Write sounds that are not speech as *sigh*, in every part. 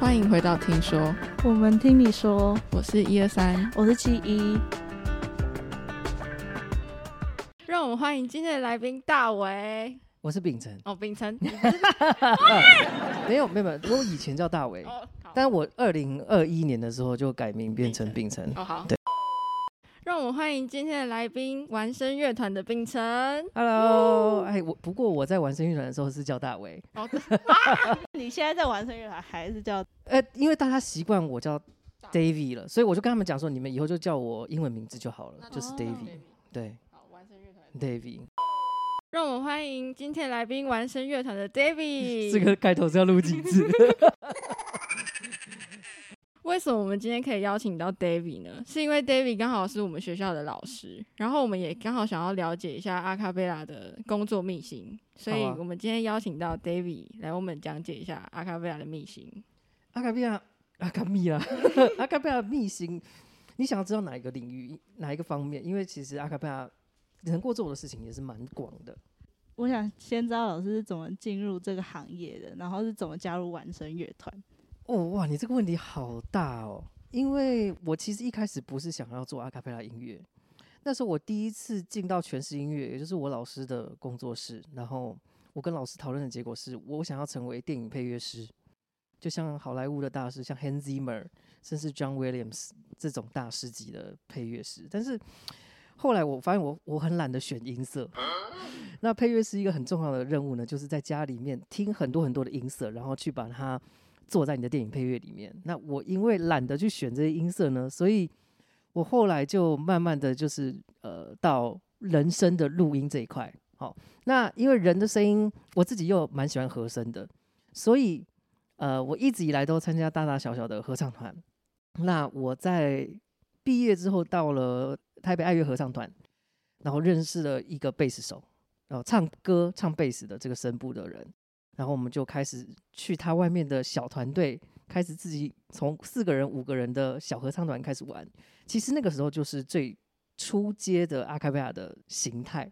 欢迎回到听说，我们听你说，我是一二三，我是七一。让我们欢迎今天的来宾大为。我是秉承，哦，秉承，*laughs* 没有没有没有，我以前叫大为，哦，好，但我二零二一年的时候就改名变成秉承。哦好，对。让我们欢迎今天的来宾，玩声乐团的冰城。Hello，哎，我不过我在玩声乐团的时候是叫大卫，哦，*laughs* 你现在在玩声乐团还是叫？呃，因为大家习惯我叫 David 了，所以我就跟他们讲说，你们以后就叫我英文名字就好了，就是哦 David，对好，玩声乐团。，David。让我们欢迎今天来宾，玩声乐团的 David。*laughs* 这个开头是要录几次？*laughs* 为什么我们今天可以邀请到 David 呢？是因为 David 刚好是我们学校的老师，然后我们也刚好想要了解一下阿卡贝拉的工作秘辛，所以我们今天邀请到 David 来为我们讲解一下阿卡贝拉的秘辛。阿卡贝拉，阿卡米拉，*laughs* 阿卡贝拉秘辛，你想要知道哪一个领域，哪一个方面？因为其实阿卡贝拉能够做的事情也是蛮广的。我想先知道老师是怎么进入这个行业的，然后是怎么加入完声乐团。哦哇，你这个问题好大哦！因为我其实一开始不是想要做阿卡贝拉音乐，那时候我第一次进到全市音乐，也就是我老师的工作室，然后我跟老师讨论的结果是我想要成为电影配乐师，就像好莱坞的大师，像 Hans Zimmer，甚至 John Williams 这种大师级的配乐师。但是后来我发现我我很懒得选音色，那配乐是一个很重要的任务呢，就是在家里面听很多很多的音色，然后去把它坐在你的电影配乐里面。那我因为懒得去选这些音色呢，所以我后来就慢慢的就是呃到人声的录音这一块。好，那因为人的声音，我自己又蛮喜欢和声的，所以呃我一直以来都参加大大小小的合唱团。那我在毕业之后到了台北爱乐合唱团，然后认识了一个贝斯手，然后唱歌唱贝斯的这个声部的人，然后我们就开始去他外面的小团队，开始自己从四个人、五个人的小合唱团开始玩。其实那个时候就是最初阶的阿卡贝拉的形态。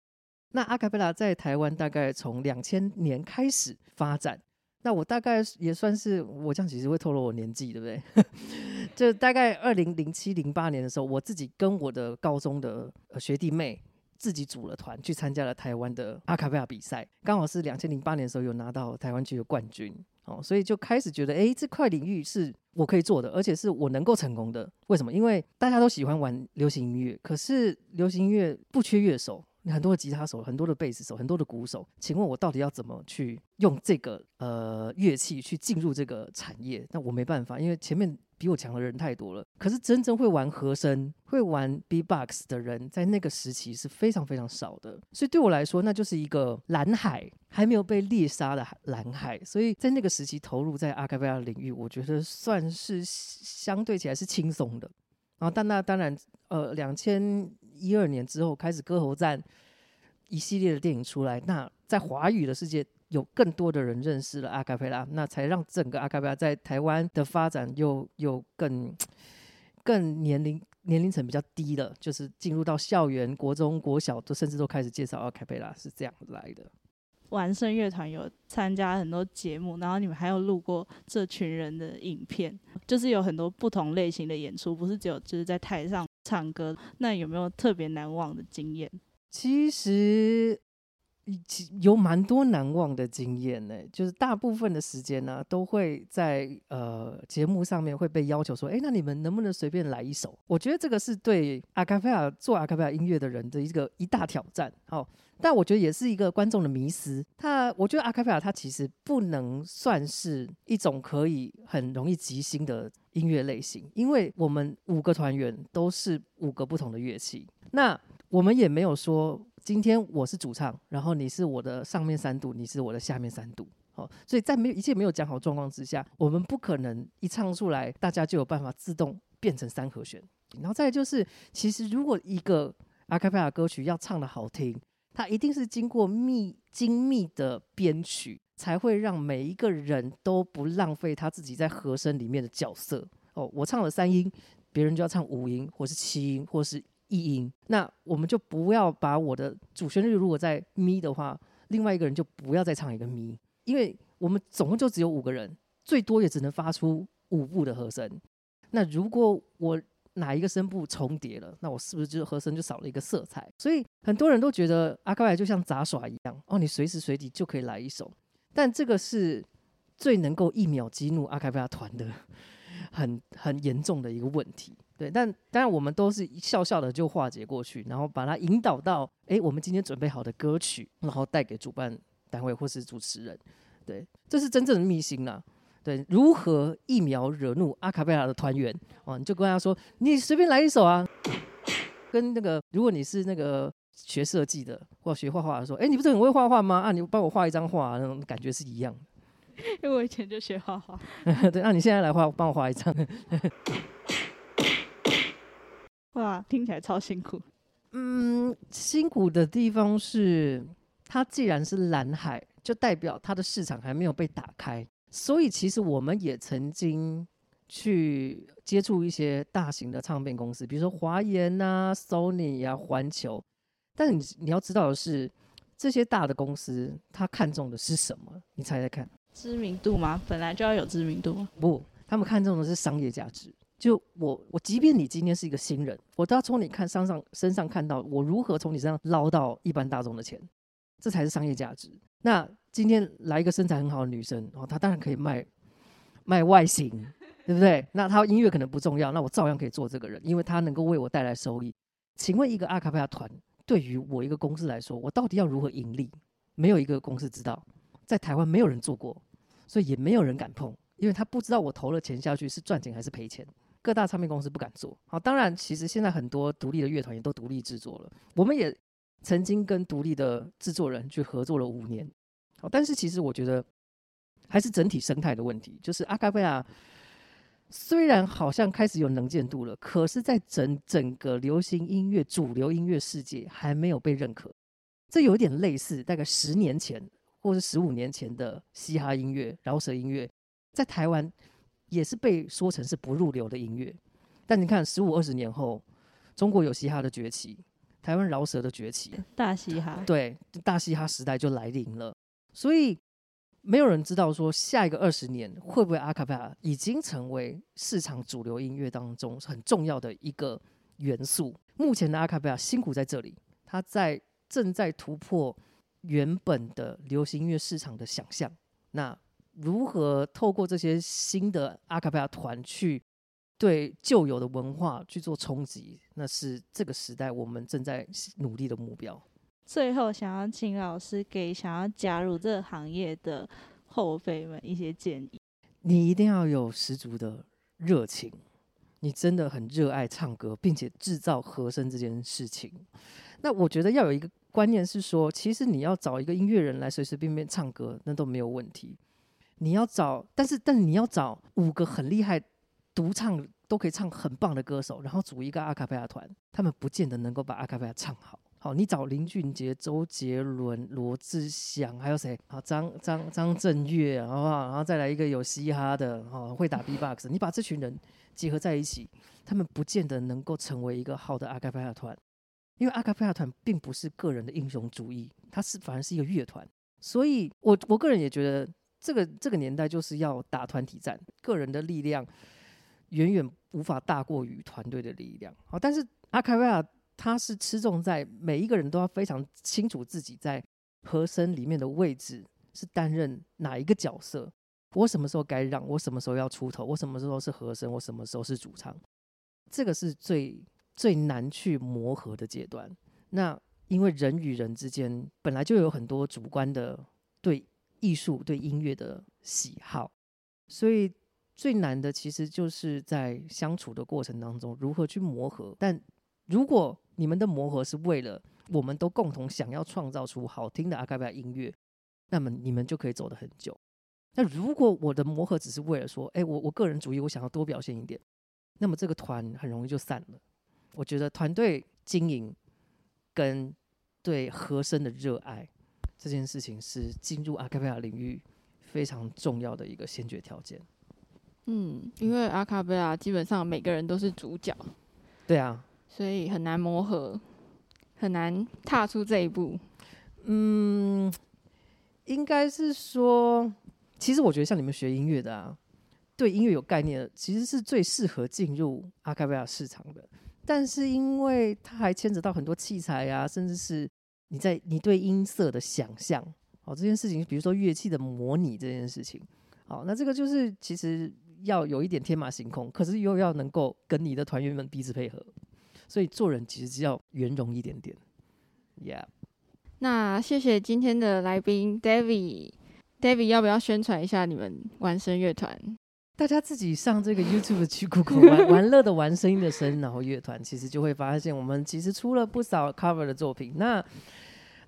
那阿卡贝拉在台湾大概从两千年开始发展。那我大概也算是，我这样其实会透露我年纪，对不对？*laughs* 就大概二零零七零八年的时候，我自己跟我的高中的学弟妹自己组了团，去参加了台湾的阿卡贝亚比赛，刚好是两千零八年的时候有拿到台湾区的冠军。哦，所以就开始觉得，诶，这块领域是我可以做的，而且是我能够成功的。为什么？因为大家都喜欢玩流行音乐，可是流行音乐不缺乐手，很多的吉他手，很多的贝斯手，很多的鼓手。请问我到底要怎么去用这个呃乐器去进入这个产业？那我没办法，因为前面比我强的人太多了。可是真正会玩和声、会玩 B-box 的人，在那个时期是非常非常少的。所以对我来说，那就是一个蓝海，还没有被猎杀的蓝海。所以在那个时期投入在阿卡贝拉领域，我觉得算是相对起来是轻松的。然后，但那当然，呃，两千一二年之后开始歌喉战一系列的电影出来，那在华语的世界有更多的人认识了阿卡贝拉，那才让整个阿卡贝拉在台湾的发展又又更更年龄年龄层比较低了，就是进入到校园、国中、国小都甚至都开始介绍阿卡贝拉是这样来的。完胜乐团有参加很多节目，然后你们还有录过这群人的影片，就是有很多不同类型的演出，不是只有就是在台上唱歌。那有没有特别难忘的经验？其实其有蛮多难忘的经验呢，就是大部分的时间呢、都会在呃节目上面会被要求说，哎，那你们能不能随便来一首？我觉得这个是对阿卡贝拉做阿卡贝拉音乐的人的一个一大挑战。好、但我觉得也是一个观众的迷思。他，我觉得阿卡贝拉它其实不能算是一种可以很容易即兴的音乐类型，因为我们五个团员都是五个不同的乐器。那我们也没有说今天我是主唱，然后你是我的上面三度，你是我的下面三度。哦，所以在没有一切没有讲好状况之下，我们不可能一唱出来，大家就有办法自动变成三和弦。然后再就是，其实如果一个阿卡贝拉歌曲要唱的好听，它一定是经过密精密的编曲，才会让每一个人都不浪费他自己在和声里面的角色。哦，我唱了三音，别人就要唱五音，或是七音，或是意音。那我们就不要把我的主旋律如果在咪的话，另外一个人就不要再唱一个咪，因为我们总共就只有五个人，最多也只能发出五部的和声。那如果我哪一个声部重叠了，那我是不是就和声就少了一个色彩？所以很多人都觉得阿卡贝就像杂耍一样，哦，你随时随地就可以来一首。但这个是最能够一秒激怒阿卡贝拉团的很 *laughs* 很严重的一个问题。对，但当然我们都是笑笑的就化解过去，然后把它引导到，哎，我们今天准备好的歌曲，然后带给主办单位或是主持人。对，这是真正的秘辛啦。对，如何一秒惹怒阿卡贝拉的团员？哦，你就跟他说，你随便来一首啊。跟那个，如果你是那个学设计的或学画画的，说，哎，你不是很会画画吗？啊，你帮我画一张画，那种感觉是一样。*laughs* 因为我以前就学画画。*laughs* 对，那你现在来画，帮我画一张。哇，听起来超辛苦。嗯，辛苦的地方是，它既然是蓝海，就代表它的市场还没有被打开。所以其实我们也曾经去接触一些大型的唱片公司，比如说华研啊、Sony 呀、环球。但你你要知道的是，这些大的公司它看中的是什么？你猜猜看？知名度吗？本来就要有知名度。不，他们看中的是商业价值。就我我，即便你今天是一个新人，我都要从你看身上身上看到我如何从你身上捞到一般大众的钱，这才是商业价值。那今天来一个身材很好的女生，哦，她当然可以卖卖外形，对不对？那她音乐可能不重要，那我照样可以做这个人，因为她能够为我带来收益。请问一个阿卡贝拉团对于我一个公司来说，我到底要如何盈利？没有一个公司知道，在台湾没有人做过，所以也没有人敢碰，因为他不知道我投了钱下去是赚钱还是赔钱。各大唱片公司不敢做好，当然，其实现在很多独立的乐团也都独立制作了。我们也曾经跟独立的制作人去合作了五年，好，但是其实我觉得还是整体生态的问题。就是阿卡贝拉虽然好像开始有能见度了，可是，在整整个流行音乐主流音乐世界还没有被认可。这有点类似大概十年前或者十五年前的嘻哈音乐、饶舌音乐，在台湾。也是被说成是不入流的音乐，但你看十五二十年后，中国有嘻哈的崛起，台湾饶舌的崛起，大嘻哈，对，大嘻哈时代就来临了。所以没有人知道说下一个二十年会不会阿卡贝拉已经成为市场主流音乐当中很重要的一个元素。目前的阿卡贝拉辛苦在这里，它在正在突破原本的流行音乐市场的想象。那。如何透过这些新的阿卡贝拉团去对旧有的文化去做冲击？那是这个时代我们正在努力的目标。最后，想要请老师给想要加入这个行业的后辈们一些建议。你一定要有十足的热情，你真的很热爱唱歌，并且制造和声这件事情。那我觉得要有一个观念是说，其实你要找一个音乐人来随随便便唱歌，那都没有问题。你要找，但是但是你要找五个很厉害独唱都可以唱很棒的歌手，然后组一个阿卡贝拉团，他们不见得能够把阿卡贝拉唱好。好，你找林俊杰、周杰伦、罗志祥，还有谁？好，张张张震岳，好不好？然后再来一个有嘻哈的，哦，会打 B-box，你把这群人结合在一起，他们不见得能够成为一个好的阿卡贝拉团，因为阿卡贝拉团并不是个人的英雄主义，它是反而是一个乐团。所以我我个人也觉得。这个这个年代就是要打团体战，个人的力量远远无法大过于团队的力量。好，但是阿卡贝拉他是吃重在每一个人都要非常清楚自己在和声里面的位置是担任哪一个角色。我什么时候该让？我什么时候要出头？我什么时候是和声？我什么时候是主唱？这个是最最难去磨合的阶段。那因为人与人之间本来就有很多主观的对。艺术对音乐的喜好，所以最难的其实就是在相处的过程当中如何去磨合。但如果你们的磨合是为了我们都共同想要创造出好听的阿卡贝拉音乐，那么你们就可以走得很久。那如果我的磨合只是为了说，哎，我我个人主义，我想要多表现一点，那么这个团很容易就散了。我觉得团队经营跟对和声的热爱。这件事情是进入阿卡贝拉领域非常重要的一个先决条件。嗯，因为阿卡贝拉基本上每个人都是主角。对啊。所以很难磨合，很难踏出这一步。嗯，应该是说，其实我觉得像你们学音乐的啊，对音乐有概念的，其实是最适合进入阿卡贝拉市场的。但是因为它还牵扯到很多器材啊，甚至是你在你对音色的想象，哦，这件事情，比如说乐器的模拟这件事情，好，那这个就是其实要有一点天马行空，可是又要能够跟你的团员们彼此配合，所以做人其实只要圆融一点点，Yeah。那谢谢今天的来宾 David，David 要不要宣传一下你们玩声乐团？大家自己上这个 YouTube 去 Google 玩 *laughs* 玩乐的玩声音的声，然后乐团，其实就会发现我们其实出了不少 cover 的作品。那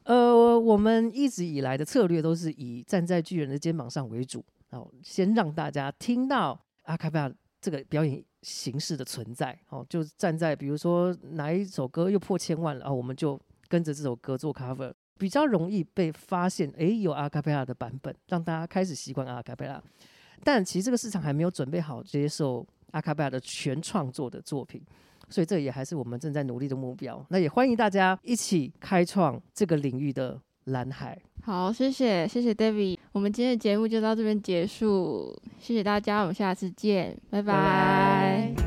呃，我们一直以来的策略都是以站在巨人的肩膀上为主，然后先让大家听到阿卡贝拉这个表演形式的存在。哦，就站在比如说哪一首歌又破千万了，啊我们就跟着这首歌做 cover，比较容易被发现。诶，有阿卡贝拉的版本，让大家开始习惯阿卡贝拉。但其实这个市场还没有准备好接受阿卡贝拉的全创作的作品，所以这也还是我们正在努力的目标。那也欢迎大家一起开创这个领域的蓝海。好，谢谢谢谢 David，我们今天的节目就到这边结束，谢谢大家，我们下次见，拜拜。